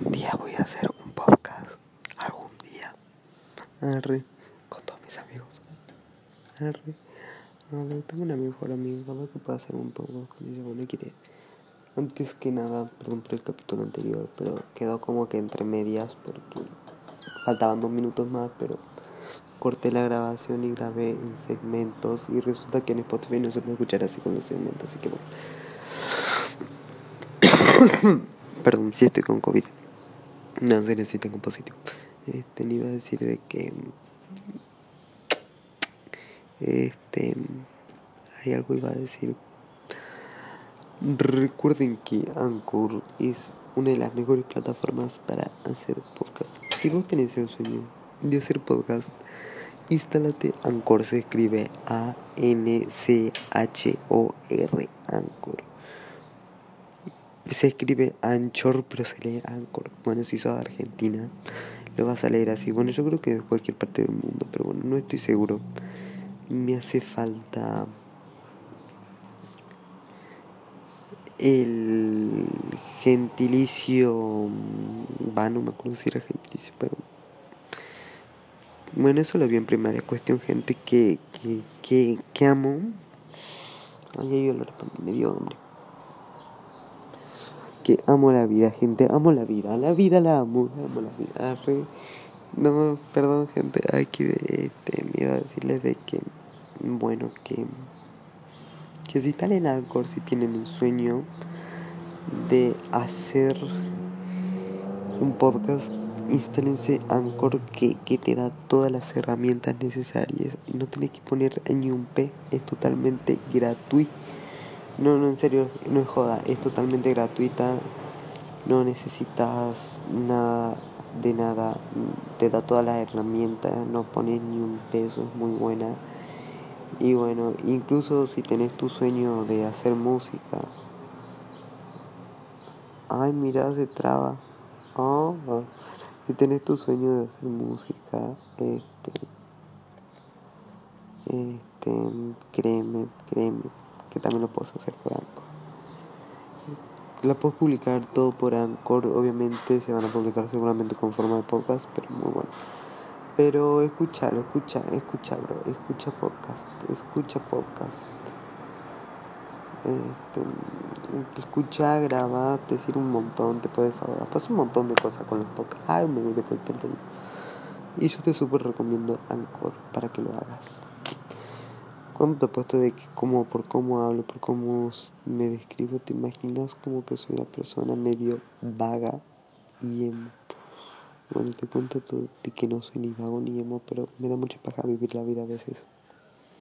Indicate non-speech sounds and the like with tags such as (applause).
algún día voy a hacer un podcast. Algún día. Arre. Con todos mis amigos. Arre. Arre. Tengo una mejor amiga. que pueda hacer un podcast con ella. Bueno, quiere. Antes que nada, perdón por el capítulo anterior, pero quedó como que entre medias porque faltaban dos minutos más, pero corté la grabación y grabé en segmentos y resulta que en Spotify no se puede escuchar así con los segmentos, así que bueno. (coughs) Perdón, si estoy con COVID. No, en serio, sí tengo positivo. Este, iba a decir de que. Este. Hay algo iba a decir. Recuerden que Anchor es una de las mejores plataformas para hacer podcast. Si vos tenés el sueño de hacer podcast, instálate Anchor. Se escribe A-N-C-H-O-R. Anchor se escribe Anchor, pero se lee Anchor. Bueno, si sos de Argentina, lo vas a leer así. Bueno, yo creo que de cualquier parte del mundo, pero bueno, no estoy seguro. Me hace falta el gentilicio. Va, no me acuerdo si era gentilicio, pero. Bueno, eso lo vi en primaria. Cuestión, gente que, que, que, que amo. Ay, ay, olor me dio hombre amo la vida, gente, amo la vida, la vida la amo, amo la vida. No, perdón, gente, aquí este, me iba a decirles de que, bueno, que, que si están en Anchor, si tienen el sueño de hacer un podcast, instálense Anchor que, que te da todas las herramientas necesarias. No tenés que poner ni un P, es totalmente gratuito no, no, en serio, no es joda, es totalmente gratuita, no necesitas nada de nada, te da todas las herramientas, no pones ni un peso, es muy buena. Y bueno, incluso si tenés tu sueño de hacer música, ay, mira, se traba. Oh, Si tenés tu sueño de hacer música, este, este, créeme, créeme, que también lo puedes hacer por Anchor. La puedes publicar todo por Anchor, obviamente se van a publicar seguramente con forma de podcast, pero muy bueno. Pero escúchalo, escucha, escucha, bro, escucha podcast, escucha podcast. Este, escucha, graba, te sirve un montón, te puedes ahorrar. Pues un montón de cosas con los podcasts. Ay, me voy de golpe Y yo te súper recomiendo Anchor para que lo hagas. Cuando te puesto de que como por cómo hablo, por cómo me describo, te imaginas como que soy una persona medio vaga y emo. Bueno, te cuento de que no soy ni vago ni emo, pero me da mucha paja vivir la vida a veces.